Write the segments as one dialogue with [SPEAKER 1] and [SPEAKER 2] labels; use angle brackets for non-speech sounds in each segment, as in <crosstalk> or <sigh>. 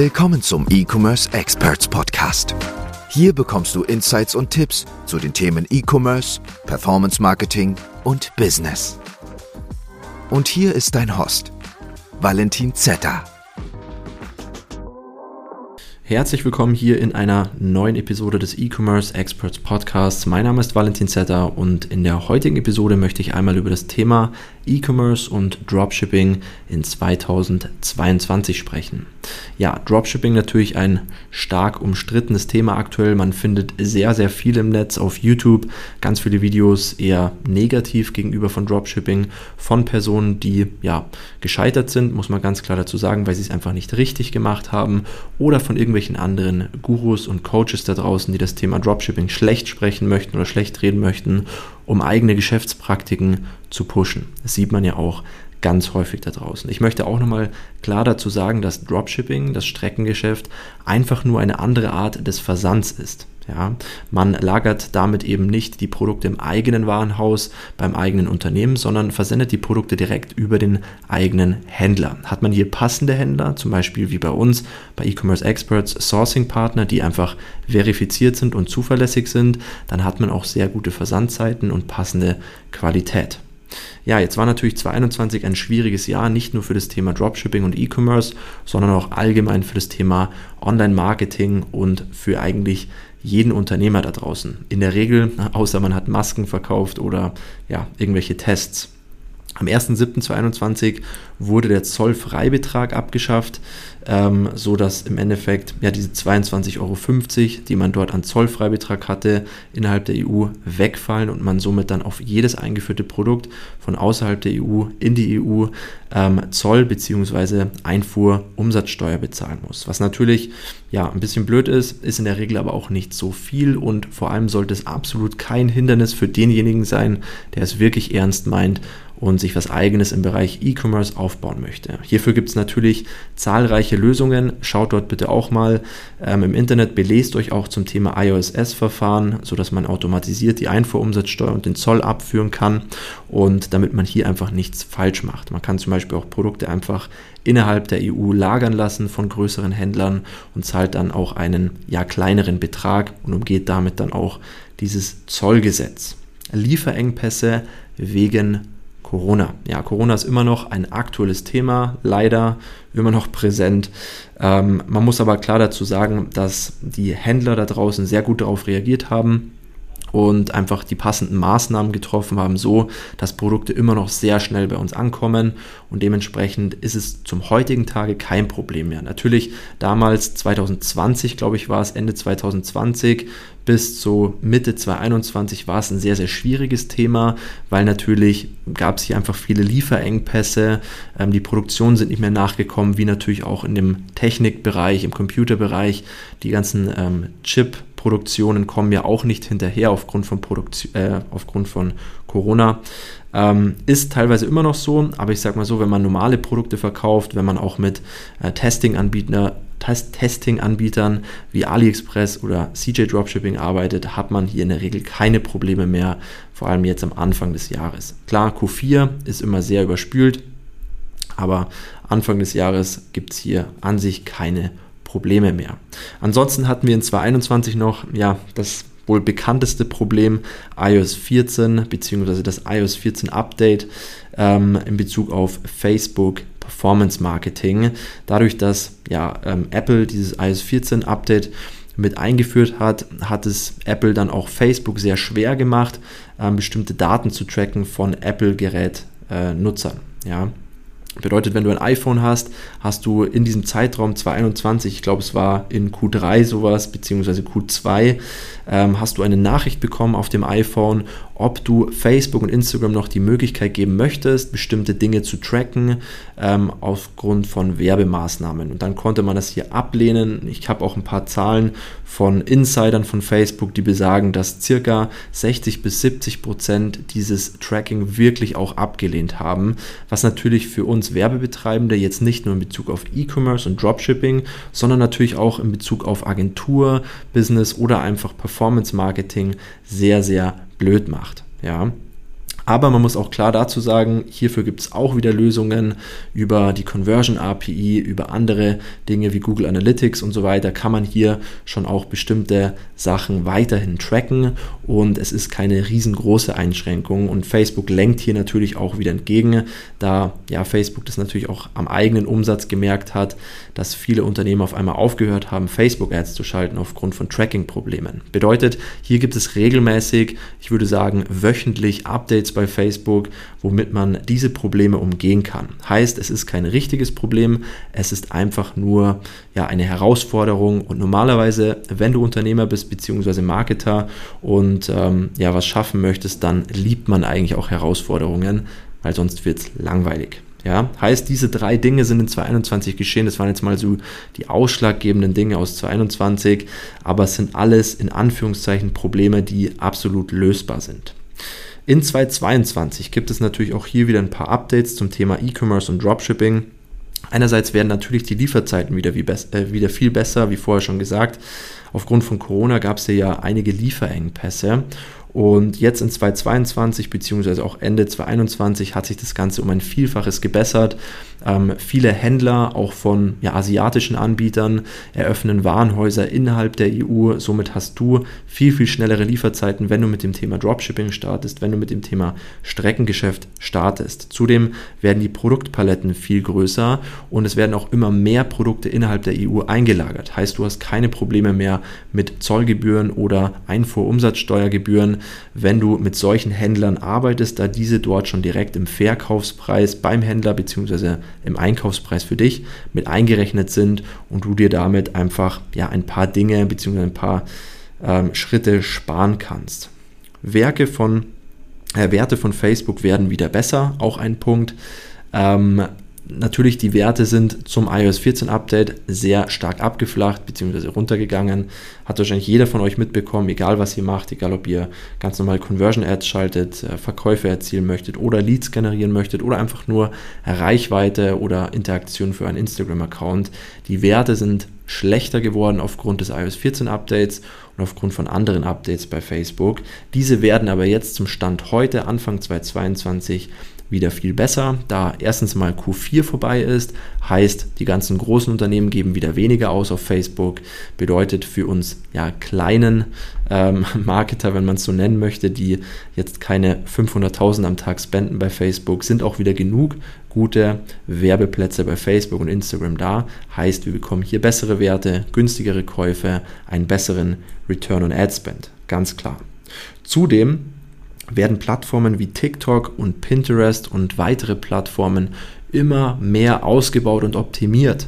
[SPEAKER 1] Willkommen zum E-Commerce Experts Podcast. Hier bekommst du Insights und Tipps zu den Themen E-Commerce, Performance Marketing und Business. Und hier ist dein Host, Valentin Zetter.
[SPEAKER 2] Herzlich willkommen hier in einer neuen Episode des E-Commerce Experts Podcasts. Mein Name ist Valentin Zetter und in der heutigen Episode möchte ich einmal über das Thema E-Commerce und Dropshipping in 2022 sprechen. Ja, Dropshipping natürlich ein stark umstrittenes Thema aktuell. Man findet sehr, sehr viel im Netz auf YouTube, ganz viele Videos eher negativ gegenüber von Dropshipping von Personen, die ja gescheitert sind, muss man ganz klar dazu sagen, weil sie es einfach nicht richtig gemacht haben oder von irgendwelchen anderen Gurus und Coaches da draußen, die das Thema Dropshipping schlecht sprechen möchten oder schlecht reden möchten, um eigene Geschäftspraktiken zu pushen. Das sieht man ja auch ganz häufig da draußen. Ich möchte auch nochmal klar dazu sagen, dass Dropshipping, das Streckengeschäft, einfach nur eine andere Art des Versands ist. Ja, man lagert damit eben nicht die Produkte im eigenen Warenhaus beim eigenen Unternehmen, sondern versendet die Produkte direkt über den eigenen Händler. Hat man hier passende Händler, zum Beispiel wie bei uns bei E-Commerce Experts Sourcing Partner, die einfach verifiziert sind und zuverlässig sind, dann hat man auch sehr gute Versandzeiten und passende Qualität. Ja, jetzt war natürlich 2021 ein schwieriges Jahr, nicht nur für das Thema Dropshipping und E-Commerce, sondern auch allgemein für das Thema Online-Marketing und für eigentlich jeden Unternehmer da draußen. In der Regel, außer man hat Masken verkauft oder ja, irgendwelche Tests. Am 1.7.2021 wurde der Zollfreibetrag abgeschafft, ähm, so dass im Endeffekt ja diese 22,50 Euro, die man dort an Zollfreibetrag hatte, innerhalb der EU wegfallen und man somit dann auf jedes eingeführte Produkt von außerhalb der EU in die EU ähm, Zoll bzw. Einfuhrumsatzsteuer bezahlen muss. Was natürlich ja ein bisschen blöd ist, ist in der Regel aber auch nicht so viel und vor allem sollte es absolut kein Hindernis für denjenigen sein, der es wirklich ernst meint und sich was eigenes im Bereich E-Commerce aufbauen möchte. Hierfür gibt es natürlich zahlreiche Lösungen. Schaut dort bitte auch mal ähm, im Internet, belest euch auch zum Thema IOSS-Verfahren, sodass man automatisiert die Einfuhrumsatzsteuer und den Zoll abführen kann und damit man hier einfach nichts falsch macht. Man kann zum Beispiel auch Produkte einfach innerhalb der EU lagern lassen von größeren Händlern und zahlt dann auch einen ja kleineren Betrag und umgeht damit dann auch dieses Zollgesetz. Lieferengpässe wegen Corona. Ja, Corona ist immer noch ein aktuelles Thema, leider immer noch präsent. Ähm, man muss aber klar dazu sagen, dass die Händler da draußen sehr gut darauf reagiert haben und einfach die passenden Maßnahmen getroffen haben, so dass Produkte immer noch sehr schnell bei uns ankommen. Und dementsprechend ist es zum heutigen Tage kein Problem mehr. Natürlich damals 2020, glaube ich, war es Ende 2020 bis zu Mitte 2021 war es ein sehr, sehr schwieriges Thema, weil natürlich gab es hier einfach viele Lieferengpässe, ähm, die Produktionen sind nicht mehr nachgekommen, wie natürlich auch in dem Technikbereich, im Computerbereich, die ganzen ähm, Chip- Produktionen kommen ja auch nicht hinterher aufgrund von, Produktion, äh, aufgrund von Corona. Ähm, ist teilweise immer noch so, aber ich sage mal so, wenn man normale Produkte verkauft, wenn man auch mit äh, Testing-Anbietern Testing-Anbietern wie AliExpress oder CJ Dropshipping arbeitet, hat man hier in der Regel keine Probleme mehr, vor allem jetzt am Anfang des Jahres. Klar, Q4 ist immer sehr überspült, aber Anfang des Jahres gibt es hier an sich keine Probleme. Probleme mehr. Ansonsten hatten wir in 2021 noch ja, das wohl bekannteste Problem iOS 14 bzw. das iOS 14 Update ähm, in Bezug auf Facebook Performance Marketing. Dadurch, dass ja, ähm, Apple dieses iOS 14 Update mit eingeführt hat, hat es Apple dann auch Facebook sehr schwer gemacht, ähm, bestimmte Daten zu tracken von Apple-Gerät-Nutzern. Äh, ja. Bedeutet, wenn du ein iPhone hast, hast du in diesem Zeitraum 2021, ich glaube es war in Q3 sowas, beziehungsweise Q2, ähm, hast du eine Nachricht bekommen auf dem iPhone, ob du Facebook und Instagram noch die Möglichkeit geben möchtest, bestimmte Dinge zu tracken ähm, aufgrund von Werbemaßnahmen. Und dann konnte man das hier ablehnen. Ich habe auch ein paar Zahlen von Insidern von Facebook, die besagen, dass circa 60 bis 70 Prozent dieses Tracking wirklich auch abgelehnt haben, was natürlich für uns Werbebetreibende jetzt nicht nur in Bezug auf E-Commerce und Dropshipping, sondern natürlich auch in Bezug auf Agentur, Business oder einfach Performance Marketing sehr, sehr blöd macht. Ja. Aber man muss auch klar dazu sagen, hierfür gibt es auch wieder Lösungen über die Conversion API, über andere Dinge wie Google Analytics und so weiter, kann man hier schon auch bestimmte Sachen weiterhin tracken. Und es ist keine riesengroße Einschränkung. Und Facebook lenkt hier natürlich auch wieder entgegen, da ja Facebook das natürlich auch am eigenen Umsatz gemerkt hat, dass viele Unternehmen auf einmal aufgehört haben, Facebook Ads zu schalten aufgrund von Tracking-Problemen. Bedeutet, hier gibt es regelmäßig, ich würde sagen wöchentlich Updates bei Facebook, womit man diese Probleme umgehen kann. Heißt, es ist kein richtiges Problem, es ist einfach nur ja, eine Herausforderung und normalerweise, wenn du Unternehmer bist bzw. Marketer und ähm, ja was schaffen möchtest, dann liebt man eigentlich auch Herausforderungen, weil sonst wird es langweilig. Ja, heißt, diese drei Dinge sind in 2021 geschehen. Das waren jetzt mal so die ausschlaggebenden Dinge aus 2021, aber es sind alles in Anführungszeichen Probleme, die absolut lösbar sind. In 2022 gibt es natürlich auch hier wieder ein paar Updates zum Thema E-Commerce und Dropshipping. Einerseits werden natürlich die Lieferzeiten wieder, wie äh, wieder viel besser, wie vorher schon gesagt. Aufgrund von Corona gab es ja einige Lieferengpässe und jetzt in 2022 beziehungsweise auch Ende 2021 hat sich das Ganze um ein Vielfaches gebessert. Ähm, viele Händler, auch von ja, asiatischen Anbietern, eröffnen Warenhäuser innerhalb der EU. Somit hast du viel, viel schnellere Lieferzeiten, wenn du mit dem Thema Dropshipping startest, wenn du mit dem Thema Streckengeschäft startest. Zudem werden die Produktpaletten viel größer und es werden auch immer mehr Produkte innerhalb der EU eingelagert. Heißt, du hast keine Probleme mehr mit Zollgebühren oder Einfuhrumsatzsteuergebühren, wenn du mit solchen Händlern arbeitest, da diese dort schon direkt im Verkaufspreis beim Händler bzw im Einkaufspreis für dich mit eingerechnet sind und du dir damit einfach ja ein paar Dinge bzw. ein paar ähm, Schritte sparen kannst. Werke von, äh, Werte von Facebook werden wieder besser, auch ein Punkt. Ähm, Natürlich, die Werte sind zum iOS 14 Update sehr stark abgeflacht bzw. runtergegangen. Hat wahrscheinlich jeder von euch mitbekommen, egal was ihr macht, egal ob ihr ganz normal Conversion Ads schaltet, äh, Verkäufe erzielen möchtet oder Leads generieren möchtet oder einfach nur Reichweite oder Interaktion für einen Instagram-Account. Die Werte sind schlechter geworden aufgrund des iOS 14 Updates und aufgrund von anderen Updates bei Facebook. Diese werden aber jetzt zum Stand heute, Anfang 2022, wieder viel besser, da erstens mal Q4 vorbei ist, heißt, die ganzen großen Unternehmen geben wieder weniger aus auf Facebook, bedeutet für uns ja kleinen ähm, <laughs> Marketer, wenn man es so nennen möchte, die jetzt keine 500.000 am Tag spenden bei Facebook, sind auch wieder genug gute Werbeplätze bei Facebook und Instagram da. Heißt, wir bekommen hier bessere Werte, günstigere Käufe, einen besseren Return on Ad Spend. Ganz klar. Zudem werden Plattformen wie TikTok und Pinterest und weitere Plattformen immer mehr ausgebaut und optimiert.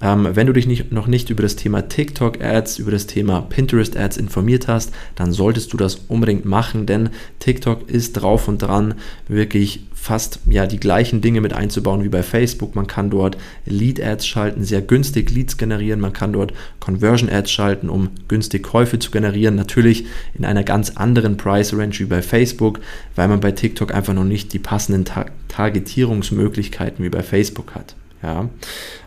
[SPEAKER 2] Ähm, wenn du dich nicht, noch nicht über das Thema TikTok-Ads, über das Thema Pinterest-Ads informiert hast, dann solltest du das unbedingt machen, denn TikTok ist drauf und dran, wirklich fast ja die gleichen Dinge mit einzubauen wie bei Facebook. Man kann dort Lead-Ads schalten, sehr günstig Leads generieren. Man kann dort Conversion-Ads schalten, um günstig Käufe zu generieren. Natürlich in einer ganz anderen Price-Range wie bei Facebook, weil man bei TikTok einfach noch nicht die passenden Ta Targetierungsmöglichkeiten wie bei Facebook hat. Ja.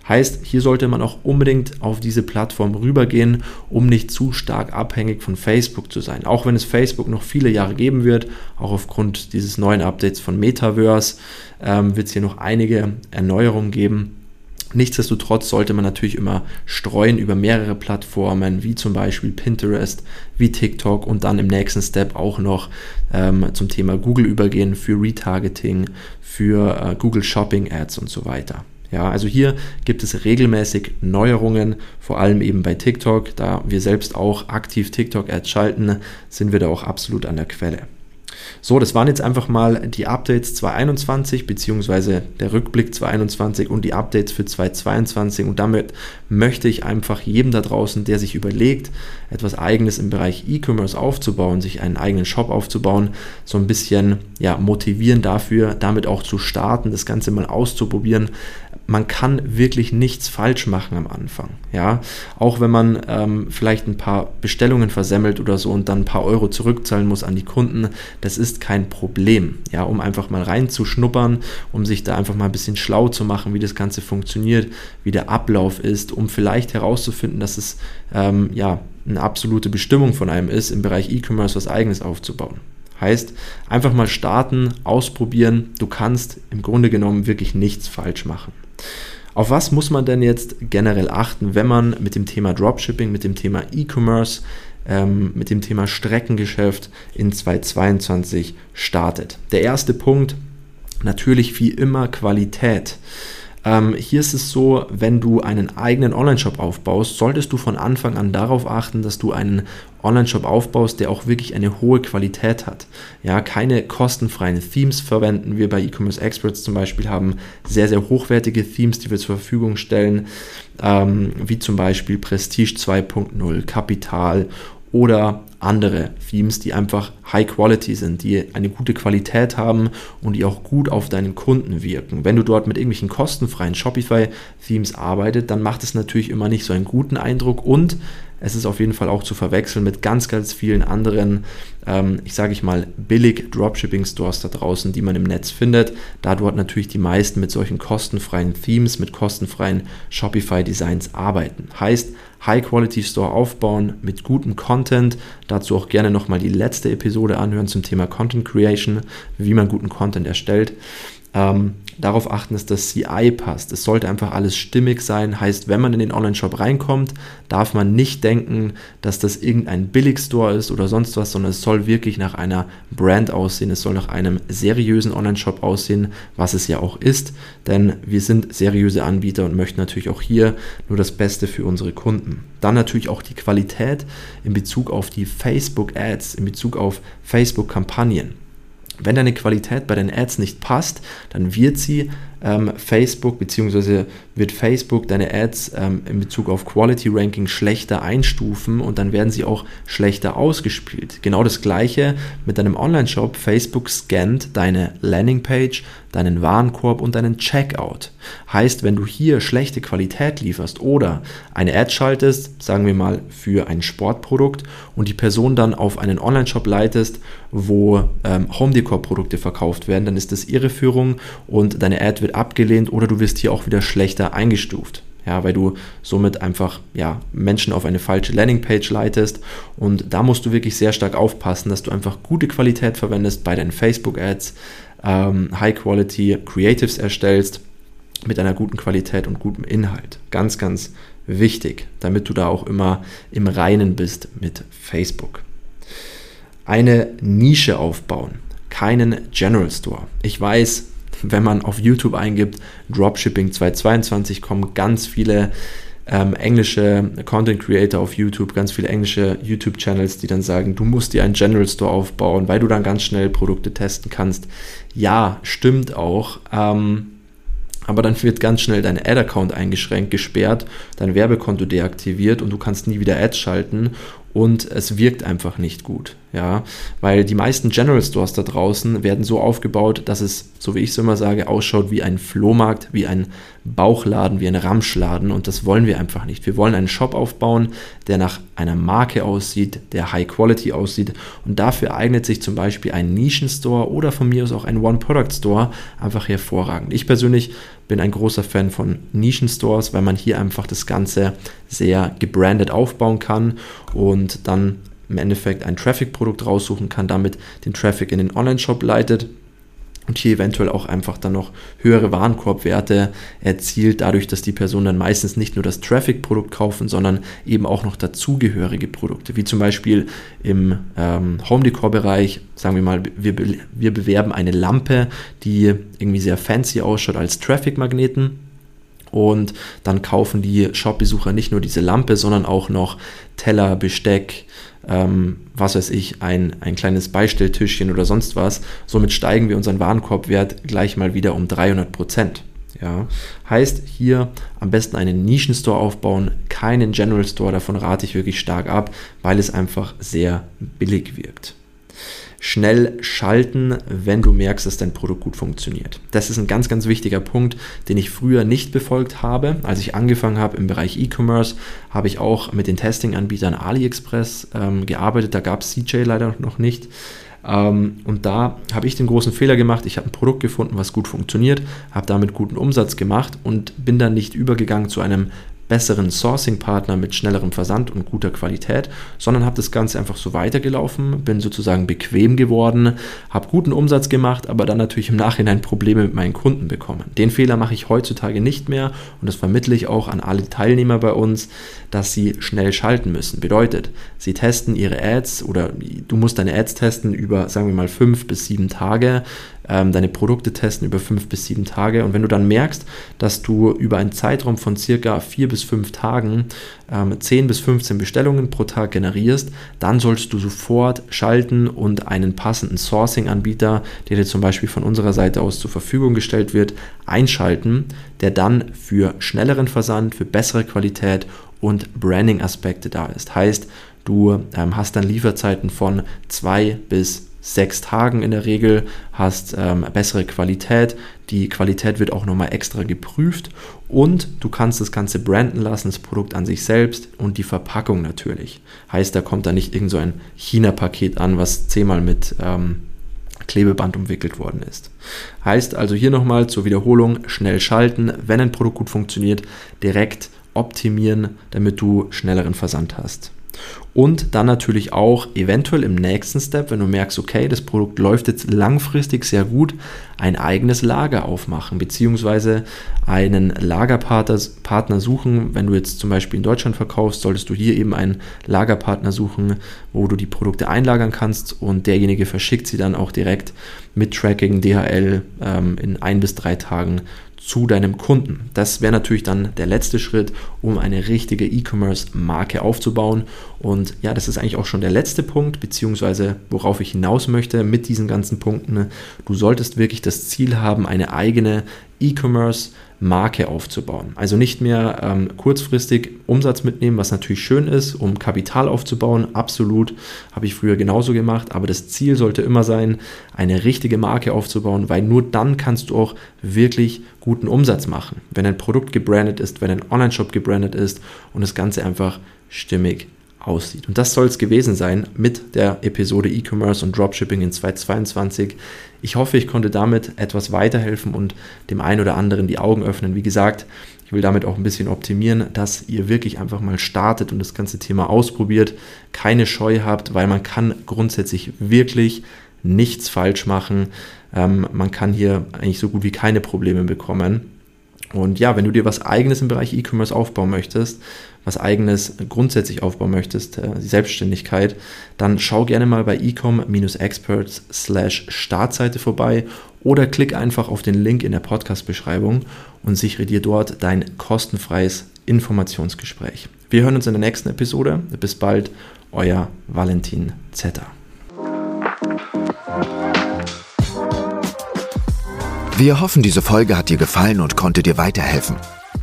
[SPEAKER 2] Heißt, hier sollte man auch unbedingt auf diese Plattform rübergehen, um nicht zu stark abhängig von Facebook zu sein. Auch wenn es Facebook noch viele Jahre geben wird, auch aufgrund dieses neuen Updates von Metaverse, ähm, wird es hier noch einige Erneuerungen geben. Nichtsdestotrotz sollte man natürlich immer streuen über mehrere Plattformen, wie zum Beispiel Pinterest, wie TikTok und dann im nächsten Step auch noch ähm, zum Thema Google übergehen für Retargeting, für äh, Google Shopping Ads und so weiter. Ja, also hier gibt es regelmäßig Neuerungen, vor allem eben bei TikTok. Da wir selbst auch aktiv TikTok-Ads schalten, sind wir da auch absolut an der Quelle. So, das waren jetzt einfach mal die Updates 2021 beziehungsweise der Rückblick 2021 und die Updates für 2022 und damit möchte ich einfach jedem da draußen, der sich überlegt, etwas eigenes im Bereich E-Commerce aufzubauen, sich einen eigenen Shop aufzubauen, so ein bisschen ja, motivieren dafür, damit auch zu starten, das Ganze mal auszuprobieren, man kann wirklich nichts falsch machen am Anfang. Ja, auch wenn man ähm, vielleicht ein paar Bestellungen versemmelt oder so und dann ein paar Euro zurückzahlen muss an die Kunden, das ist kein Problem. Ja, um einfach mal reinzuschnuppern, um sich da einfach mal ein bisschen schlau zu machen, wie das Ganze funktioniert, wie der Ablauf ist, um vielleicht herauszufinden, dass es ähm, ja eine absolute Bestimmung von einem ist, im Bereich E-Commerce was Eigenes aufzubauen. Heißt, einfach mal starten, ausprobieren. Du kannst im Grunde genommen wirklich nichts falsch machen. Auf was muss man denn jetzt generell achten, wenn man mit dem Thema Dropshipping, mit dem Thema E-Commerce, ähm, mit dem Thema Streckengeschäft in 2022 startet? Der erste Punkt, natürlich wie immer Qualität. Ähm, hier ist es so, wenn du einen eigenen Online-Shop aufbaust, solltest du von Anfang an darauf achten, dass du einen Online-Shop aufbaust, der auch wirklich eine hohe Qualität hat. Ja, keine kostenfreien Themes verwenden. Wir bei E-Commerce Experts zum Beispiel haben sehr, sehr hochwertige Themes, die wir zur Verfügung stellen, ähm, wie zum Beispiel Prestige 2.0, Kapital oder andere Themes, die einfach High Quality sind, die eine gute Qualität haben und die auch gut auf deinen Kunden wirken. Wenn du dort mit irgendwelchen kostenfreien Shopify-Themes arbeitest, dann macht es natürlich immer nicht so einen guten Eindruck und es ist auf jeden Fall auch zu verwechseln mit ganz, ganz vielen anderen, ähm, ich sage ich mal, billig Dropshipping-Stores da draußen, die man im Netz findet, da dort natürlich die meisten mit solchen kostenfreien Themes, mit kostenfreien Shopify-Designs arbeiten. Heißt, High-Quality-Store aufbauen mit gutem Content. Dazu auch gerne nochmal die letzte Episode anhören zum Thema Content Creation, wie man guten Content erstellt. Ähm, darauf achten, dass das CI passt. Es sollte einfach alles stimmig sein. Heißt, wenn man in den Online-Shop reinkommt, darf man nicht denken, dass das irgendein Billigstore ist oder sonst was, sondern es soll wirklich nach einer Brand aussehen. Es soll nach einem seriösen Online-Shop aussehen, was es ja auch ist. Denn wir sind seriöse Anbieter und möchten natürlich auch hier nur das Beste für unsere Kunden. Dann natürlich auch die Qualität in Bezug auf die Facebook-Ads, in Bezug auf Facebook-Kampagnen. Wenn deine Qualität bei den Ads nicht passt, dann wird sie ähm, Facebook bzw. wird Facebook deine Ads ähm, in Bezug auf Quality Ranking schlechter einstufen und dann werden sie auch schlechter ausgespielt. Genau das gleiche mit deinem Online-Shop. Facebook scannt deine Landingpage, deinen Warenkorb und deinen Checkout. Heißt, wenn du hier schlechte Qualität lieferst oder eine Ad schaltest, sagen wir mal für ein Sportprodukt und die Person dann auf einen Online-Shop leitest, wo ähm, Home Decor Produkte verkauft werden, dann ist das Irreführung und deine Ad wird abgelehnt oder du wirst hier auch wieder schlechter eingestuft. Ja, weil du somit einfach ja, Menschen auf eine falsche Landingpage leitest. Und da musst du wirklich sehr stark aufpassen, dass du einfach gute Qualität verwendest bei deinen Facebook-Ads, ähm, High-Quality Creatives erstellst mit einer guten Qualität und gutem Inhalt. Ganz, ganz wichtig, damit du da auch immer im Reinen bist mit Facebook. Eine Nische aufbauen, keinen General Store. Ich weiß, wenn man auf YouTube eingibt, Dropshipping 2022, kommen ganz viele ähm, englische Content Creator auf YouTube, ganz viele englische YouTube-Channels, die dann sagen, du musst dir einen General Store aufbauen, weil du dann ganz schnell Produkte testen kannst. Ja, stimmt auch. Ähm, aber dann wird ganz schnell dein Ad-Account eingeschränkt, gesperrt, dein Werbekonto deaktiviert und du kannst nie wieder Ads schalten und es wirkt einfach nicht gut, ja, weil die meisten General Stores da draußen werden so aufgebaut, dass es, so wie ich es immer sage, ausschaut wie ein Flohmarkt, wie ein Bauchladen, wie ein Ramschladen und das wollen wir einfach nicht. Wir wollen einen Shop aufbauen, der nach einer Marke aussieht, der High Quality aussieht und dafür eignet sich zum Beispiel ein Nischenstore oder von mir aus auch ein One-Product-Store einfach hervorragend. Ich persönlich bin ein großer Fan von Nischenstores, weil man hier einfach das Ganze sehr gebrandet aufbauen kann und dann im Endeffekt ein Traffic-Produkt raussuchen kann, damit den Traffic in den Online-Shop leitet und hier eventuell auch einfach dann noch höhere Warenkorbwerte erzielt, dadurch, dass die Personen dann meistens nicht nur das Traffic-Produkt kaufen, sondern eben auch noch dazugehörige Produkte, wie zum Beispiel im ähm, Home Decor-Bereich, sagen wir mal, wir, wir bewerben eine Lampe, die irgendwie sehr fancy ausschaut als Traffic-Magneten. Und dann kaufen die Shop-Besucher nicht nur diese Lampe, sondern auch noch Teller, Besteck, ähm, was weiß ich, ein, ein kleines Beistelltischchen oder sonst was. Somit steigen wir unseren Warenkorbwert gleich mal wieder um 300 Prozent. Ja, heißt hier am besten einen Nischenstore aufbauen, keinen General Store, davon rate ich wirklich stark ab, weil es einfach sehr billig wirkt schnell schalten, wenn du merkst, dass dein Produkt gut funktioniert. Das ist ein ganz, ganz wichtiger Punkt, den ich früher nicht befolgt habe. Als ich angefangen habe im Bereich E-Commerce, habe ich auch mit den Testing-Anbietern AliExpress ähm, gearbeitet. Da gab es CJ leider noch nicht. Ähm, und da habe ich den großen Fehler gemacht. Ich habe ein Produkt gefunden, was gut funktioniert, habe damit guten Umsatz gemacht und bin dann nicht übergegangen zu einem besseren Sourcing-Partner mit schnellerem Versand und guter Qualität, sondern habe das Ganze einfach so weitergelaufen, bin sozusagen bequem geworden, habe guten Umsatz gemacht, aber dann natürlich im Nachhinein Probleme mit meinen Kunden bekommen. Den Fehler mache ich heutzutage nicht mehr und das vermittle ich auch an alle Teilnehmer bei uns, dass sie schnell schalten müssen. Bedeutet, sie testen ihre Ads oder du musst deine Ads testen über, sagen wir mal, fünf bis sieben Tage ähm, deine Produkte testen über fünf bis sieben Tage. Und wenn du dann merkst, dass du über einen Zeitraum von circa vier bis fünf Tagen ähm, 10 bis 15 Bestellungen pro Tag generierst, dann sollst du sofort schalten und einen passenden Sourcing-Anbieter, der dir zum Beispiel von unserer Seite aus zur Verfügung gestellt wird, einschalten, der dann für schnelleren Versand, für bessere Qualität und Branding-Aspekte da ist. Heißt, du ähm, hast dann Lieferzeiten von zwei bis sechs Tagen in der Regel, hast ähm, bessere Qualität. Die Qualität wird auch nochmal extra geprüft und du kannst das Ganze branden lassen, das Produkt an sich selbst und die Verpackung natürlich. Heißt, da kommt da nicht irgend so ein China-Paket an, was zehnmal mit ähm, Klebeband umwickelt worden ist. Heißt also hier nochmal zur Wiederholung, schnell schalten, wenn ein Produkt gut funktioniert, direkt optimieren, damit du schnelleren Versand hast. Und dann natürlich auch eventuell im nächsten Step, wenn du merkst, okay, das Produkt läuft jetzt langfristig sehr gut, ein eigenes Lager aufmachen, beziehungsweise einen Lagerpartner suchen. Wenn du jetzt zum Beispiel in Deutschland verkaufst, solltest du hier eben einen Lagerpartner suchen, wo du die Produkte einlagern kannst und derjenige verschickt sie dann auch direkt mit Tracking, DHL ähm, in ein bis drei Tagen zu deinem Kunden. Das wäre natürlich dann der letzte Schritt, um eine richtige E-Commerce-Marke aufzubauen. Und ja, das ist eigentlich auch schon der letzte Punkt, beziehungsweise worauf ich hinaus möchte mit diesen ganzen Punkten. Du solltest wirklich das Ziel haben, eine eigene E-Commerce Marke aufzubauen. Also nicht mehr ähm, kurzfristig Umsatz mitnehmen, was natürlich schön ist, um Kapital aufzubauen. Absolut, habe ich früher genauso gemacht. Aber das Ziel sollte immer sein, eine richtige Marke aufzubauen, weil nur dann kannst du auch wirklich guten Umsatz machen. Wenn ein Produkt gebrandet ist, wenn ein Online-Shop gebrandet ist und das Ganze einfach stimmig aussieht. Und das soll es gewesen sein mit der Episode E-Commerce und Dropshipping in 2022. Ich hoffe, ich konnte damit etwas weiterhelfen und dem einen oder anderen die Augen öffnen. Wie gesagt, ich will damit auch ein bisschen optimieren, dass ihr wirklich einfach mal startet und das ganze Thema ausprobiert, keine Scheu habt, weil man kann grundsätzlich wirklich nichts falsch machen. Ähm, man kann hier eigentlich so gut wie keine Probleme bekommen. Und ja, wenn du dir was eigenes im Bereich E-Commerce aufbauen möchtest, was eigenes grundsätzlich aufbauen möchtest, äh, die Selbstständigkeit, dann schau gerne mal bei ecom-experts slash Startseite vorbei oder klick einfach auf den Link in der Podcast-Beschreibung und sichere dir dort dein kostenfreies Informationsgespräch. Wir hören uns in der nächsten Episode. Bis bald, euer Valentin Zetter.
[SPEAKER 1] Wir hoffen, diese Folge hat dir gefallen und konnte dir weiterhelfen.